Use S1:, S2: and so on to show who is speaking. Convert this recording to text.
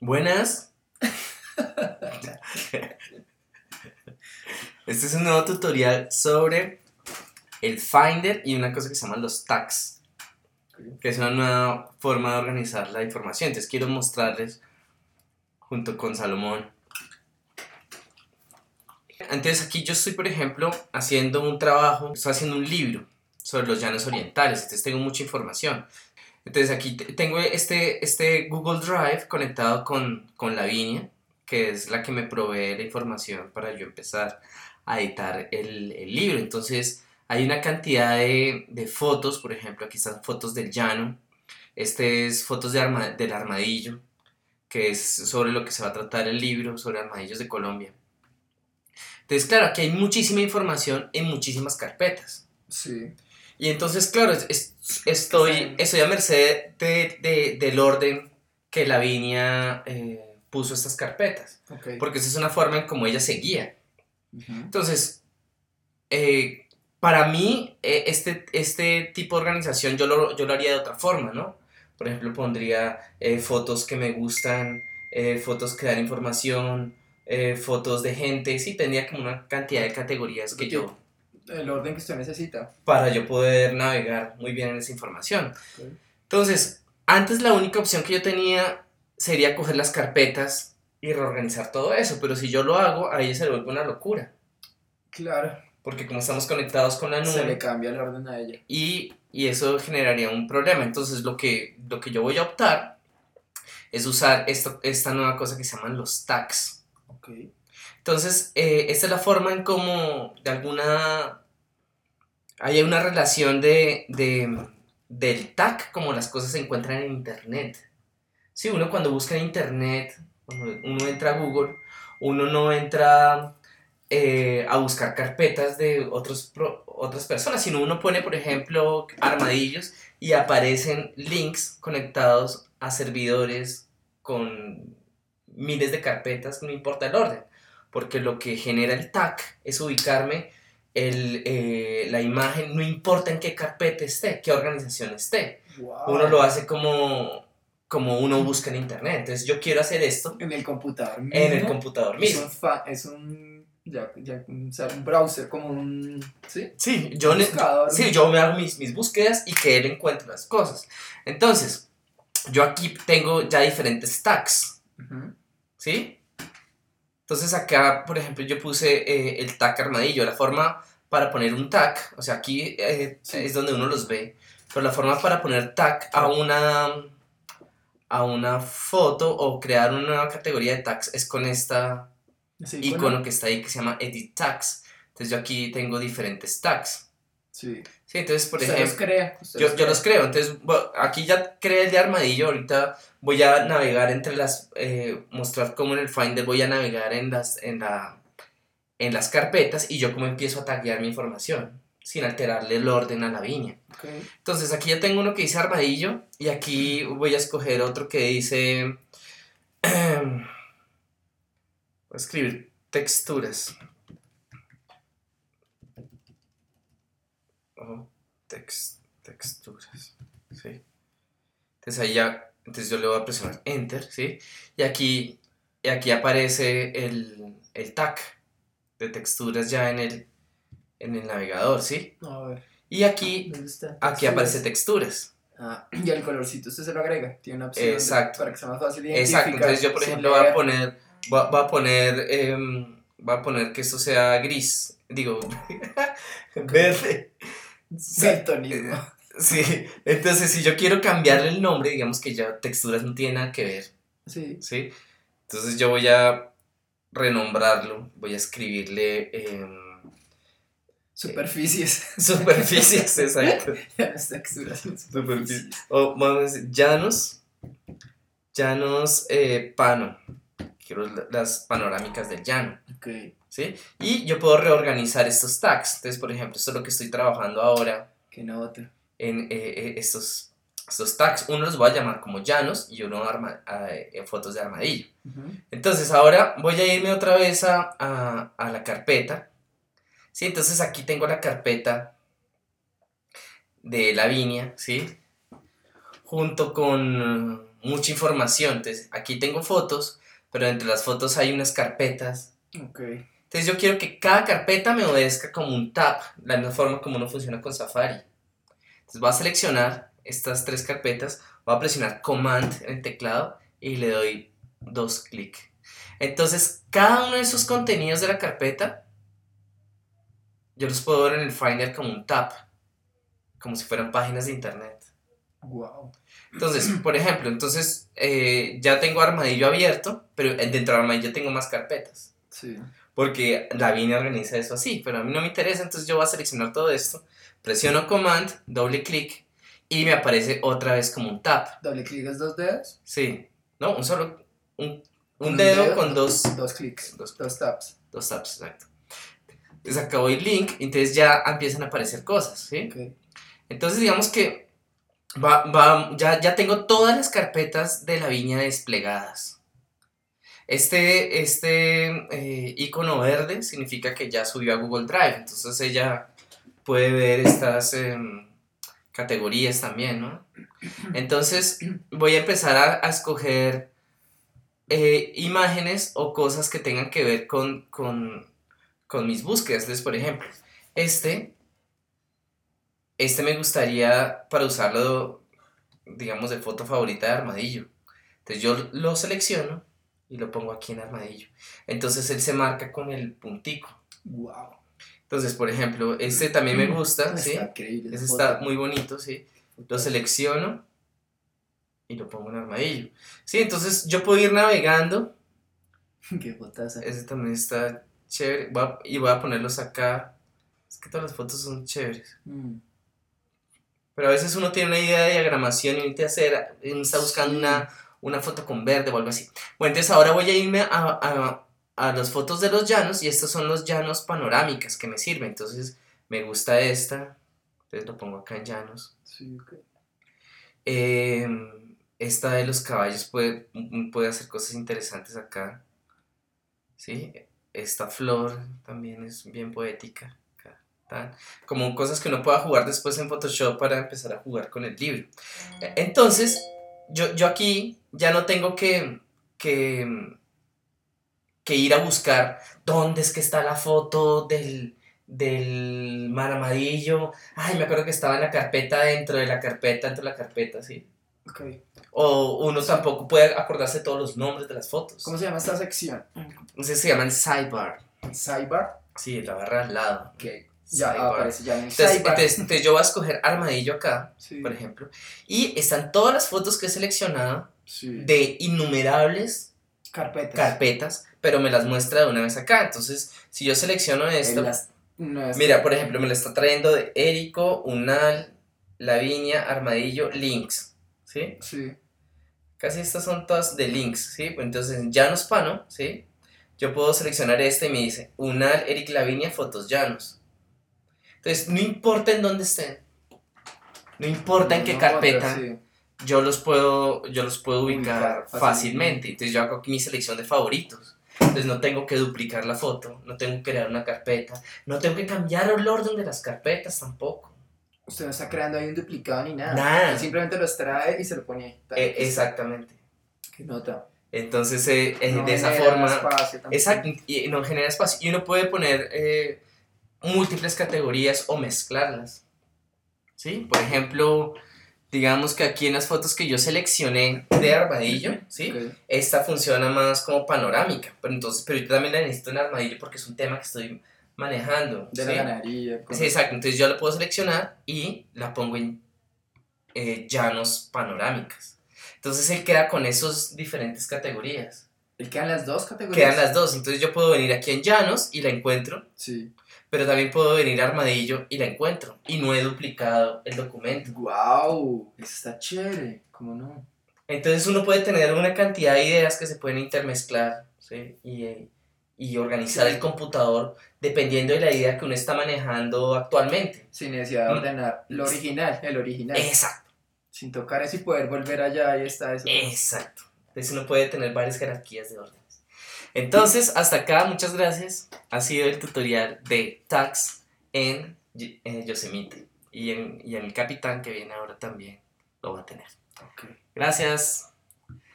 S1: Buenas. Este es un nuevo tutorial sobre el Finder y una cosa que se llama los tags, que es una nueva forma de organizar la información. Entonces quiero mostrarles junto con Salomón. Entonces aquí yo estoy, por ejemplo, haciendo un trabajo, estoy haciendo un libro sobre los llanos orientales, entonces tengo mucha información. Entonces aquí tengo este, este Google Drive conectado con, con Lavinia, que es la que me provee la información para yo empezar a editar el, el libro. Entonces hay una cantidad de, de, fotos, por ejemplo, aquí están fotos del llano, este es fotos de arma, del armadillo, que es sobre lo que se va a tratar el libro, sobre armadillos de Colombia. Entonces, claro, aquí hay muchísima información en muchísimas carpetas.
S2: Sí.
S1: Y entonces, claro, es, estoy, estoy a merced de, de, del orden que Lavinia eh, puso estas carpetas.
S2: Okay.
S1: Porque esa es una forma en cómo ella se guía. Uh -huh. Entonces, eh, para mí, eh, este, este tipo de organización yo lo, yo lo haría de otra forma, ¿no? Por ejemplo, pondría eh, fotos que me gustan, eh, fotos que dan información, fotos de gente, sí, tendría como una cantidad de categorías que yo
S2: el orden que usted necesita.
S1: Para yo poder navegar muy bien en esa información. Okay. Entonces, antes la única opción que yo tenía sería coger las carpetas y reorganizar todo eso, pero si yo lo hago, ahí se vuelve una locura.
S2: Claro.
S1: Porque como estamos conectados con la nube...
S2: Se le cambia el orden a ella.
S1: Y, y eso generaría un problema. Entonces, lo que, lo que yo voy a optar es usar esto, esta nueva cosa que se llaman los tags.
S2: Okay.
S1: Entonces, eh, esta es la forma en cómo de alguna... Hay una relación de, de, del tag, como las cosas se encuentran en Internet. Sí, uno cuando busca en Internet, uno entra a Google, uno no entra eh, a buscar carpetas de otros pro, otras personas, sino uno pone, por ejemplo, armadillos y aparecen links conectados a servidores con miles de carpetas, no importa el orden porque lo que genera el tag es ubicarme el, eh, la imagen, no importa en qué carpeta esté, qué organización esté.
S2: Wow.
S1: Uno lo hace como, como uno busca en internet. Entonces yo quiero hacer esto
S2: en el computador mismo.
S1: En el computador mismo.
S2: Es un, es un, ya, ya, o sea, un browser, como un... ¿Sí?
S1: Sí, yo, sí, yo me hago mis, mis búsquedas y que él encuentre las cosas. Entonces, yo aquí tengo ya diferentes tags.
S2: Uh -huh.
S1: ¿Sí? Entonces acá, por ejemplo, yo puse eh, el tag armadillo. La forma para poner un tag, o sea, aquí eh, sí. es donde uno los ve, pero la forma para poner tag a una, a una foto o crear una nueva categoría de tags es con esta
S2: sí,
S1: icono
S2: bueno.
S1: que está ahí que se llama Edit Tags. Entonces yo aquí tengo diferentes tags.
S2: Sí.
S1: Sí, entonces, por
S2: Usted
S1: ejemplo,
S2: los crea.
S1: Yo,
S2: los
S1: yo los creo. Entonces, bueno, aquí ya creé el de armadillo. Ahorita voy a navegar entre las. Eh, mostrar cómo en el Finder voy a navegar en las, en, la, en las carpetas y yo cómo empiezo a taguear mi información sin alterarle el orden a la viña.
S2: Okay.
S1: Entonces, aquí ya tengo uno que dice armadillo y aquí voy a escoger otro que dice. voy a escribir texturas. Oh, text, texturas. ¿sí? Entonces ahí ya, entonces yo le voy a presionar Enter, ¿sí? Y aquí, y aquí aparece el, el tag de texturas ya en el, en el navegador, ¿sí?
S2: A ver.
S1: Y aquí,
S2: ¿Dónde está?
S1: aquí aparece texturas.
S2: Ah, y el colorcito usted se lo agrega. Tiene una opción
S1: Exacto.
S2: Para que sea más fácil identificar.
S1: Exacto, entonces yo por ejemplo voy a poner, voy voy a poner, eh, voy a poner que esto sea gris, digo, verde.
S2: Daltonismo.
S1: Sí, entonces si yo quiero cambiarle el nombre, digamos que ya texturas no tiene nada que ver.
S2: Sí.
S1: ¿Sí? Entonces yo voy a renombrarlo, voy a escribirle eh,
S2: superficies.
S1: Superficies, exacto.
S2: las texturas superficies.
S1: O vamos a decir, llanos, llanos eh, pano. Quiero las panorámicas del llano.
S2: Ok.
S1: ¿Sí? Y yo puedo reorganizar estos tags. Entonces, por ejemplo, esto es lo que estoy trabajando ahora.
S2: Que no otro.
S1: En eh, estos, estos tags. Uno los voy a llamar como llanos y uno arma, en fotos de armadillo.
S2: Uh -huh.
S1: Entonces, ahora voy a irme otra vez a, a, a la carpeta. ¿Sí? Entonces, aquí tengo la carpeta de Lavinia, ¿sí? Junto con mucha información. Entonces, aquí tengo fotos, pero entre las fotos hay unas carpetas.
S2: Ok.
S1: Entonces, yo quiero que cada carpeta me obedezca como un tab, la misma forma como uno funciona con Safari. Entonces, voy a seleccionar estas tres carpetas, voy a presionar Command en el teclado y le doy dos clics. Entonces, cada uno de esos contenidos de la carpeta, yo los puedo ver en el Finder como un tab, como si fueran páginas de internet.
S2: Wow.
S1: Entonces, por ejemplo, entonces eh, ya tengo Armadillo abierto, pero dentro de Armadillo tengo más carpetas.
S2: Sí.
S1: Porque la Vine organiza eso así, pero a mí no me interesa, entonces yo voy a seleccionar todo esto, presiono Command, doble clic y me aparece otra vez como un tab.
S2: Doble clic es dos dedos.
S1: Sí, no, un solo, un, un
S2: Un
S1: dedo,
S2: dedo,
S1: con dos,
S2: Dos clics.
S1: Dos-
S2: Dos taps.
S1: dos tabs, exacto. Entonces acá voy link, entonces ya empiezan a aparecer cosas, ¿sí? Entonces digamos que va, va- ya, ya tengo todas las carpetas de la viña desplegadas. Este, este eh, icono verde significa que ya subió a Google Drive, entonces ella puede ver estas em, categorías también, ¿no? Entonces voy a empezar a, a escoger eh, imágenes o cosas que tengan que ver con, con, con mis búsquedas. Entonces, por ejemplo, este este me gustaría para usarlo, digamos, de foto favorita de Armadillo. Entonces yo lo selecciono y lo pongo aquí en Armadillo. Entonces él se marca con el puntico.
S2: Wow.
S1: Entonces, por ejemplo, este también me gusta, ¿sí?
S2: Está increíble.
S1: Ese
S2: esa
S1: está muy bonito, ¿sí? Lo selecciono y lo pongo en Armadillo. Sí, entonces yo puedo ir navegando.
S2: Qué fotaza.
S1: Ese también está chévere. Voy a- y voy a ponerlos acá. Es que todas las fotos son chéveres.
S2: Mm.
S1: Pero a veces uno tiene una idea de diagramación y hacer, uno está buscando
S2: Sí.
S1: una, una foto con verde o algo así. Bueno, entonces ahora voy a irme a, a, a las fotos de los llanos y estos son los llanos panorámicas que me sirven. Entonces me gusta esta, entonces lo pongo acá en llanos.
S2: Sí.
S1: Eh, esta de los caballos puede, puede hacer cosas interesantes acá. ¿Sí? Esta flor también es bien poética. tan. Como cosas que uno pueda jugar después en Photoshop para empezar a jugar con el libro. E- Entonces, yo, yo aquí ya no tengo que, que, que ir a buscar dónde es que está la foto del, del maramadillo. Ay, me acuerdo que estaba en la carpeta dentro de la carpeta, dentro de la carpeta, ¿sí?
S2: Ok.
S1: O uno tampoco puede acordarse todos los nombres de las fotos.
S2: ¿Cómo se llama esta sección?
S1: Entonces se llaman sidebar.
S2: Sidebar.
S1: Sí, la barra al lado.
S2: Ok. Ya aparece ya en
S1: Entonces, entonces- entonces yo voy a escoger armadillo acá,
S2: Sí.
S1: por ejemplo. Y están todas las fotos que he seleccionado
S2: Sí.
S1: de innumerables
S2: Carpetas.
S1: carpetas, pero me las muestra de una vez acá. Entonces, si yo selecciono esto,
S2: las- no
S1: mira, por ejemplo, me lo está trayendo de Érico, Unal, Lavinia, Armadillo, Links. ¿Sí?
S2: Sí.
S1: Casi estas son todas de links, ¿sí? Pues Entonces, en llanos pano, ¿sí? Yo puedo seleccionar este y me dice Unal, Eric Lavinia, fotos llanos. Entonces, no importa en dónde estén, no importa en qué
S2: No,
S1: carpeta,
S2: sí.
S1: yo los puedo, yo los puedo ubicar,
S2: Ubicar
S1: fácilmente.
S2: fácilmente.
S1: Entonces, yo hago aquí mi selección de favoritos. Entonces, no tengo que duplicar la foto, no tengo que crear una carpeta, no tengo que cambiar el orden de las carpetas tampoco.
S2: Usted no está creando ahí un duplicado ni nada.
S1: Nada.
S2: Simplemente los trae y se lo pone ahí.
S1: Eh, exactamente.
S2: Qué nota.
S1: Entonces, eh, eh,
S2: No
S1: de esa
S2: genera
S1: forma...
S2: espacio.
S1: Exacto, y no genera espacio. Y uno puede poner eh, múltiples categorías o mezclarlas. ¿Sí? Por ejemplo, digamos que aquí en las fotos que yo seleccioné de armadillo, ¿sí?
S2: Ok.
S1: Esta funciona más como panorámica, pero entonces, pero yo también la necesito en armadillo porque es un tema que estoy manejando.
S2: De
S1: ¿sí?
S2: la ganadería.
S1: Sí, exacto. Entonces yo la puedo seleccionar y la pongo en eh, llanos panorámicas. Entonces él queda con esas diferentes categorías.
S2: Él quedan las dos categorías.
S1: Quedan las dos, entonces yo puedo venir aquí en llanos y la encuentro,
S2: Sí.
S1: Pero también puedo venir a armadillo y la encuentro. Y no he duplicado el documento.
S2: Wow. Eso está chévere. ¿Cómo no?
S1: Entonces uno puede tener una cantidad de ideas que se pueden intermezclar ¿sí? y, eh, y organizar el computador dependiendo de la idea que uno está manejando actualmente.
S2: Sin necesidad de
S1: Mm.
S2: ordenar. Lo original, el original.
S1: Exacto,
S2: Sin tocar eso y poder volver allá. Ahí está eso.
S1: exacto. Entonces uno puede tener varias jerarquías de órdenes. Entonces, hasta acá, muchas gracias. Ha sido el tutorial de tags en eh, Yosemite. Y en, y en el Capitán que viene ahora también lo va a tener. Gracias.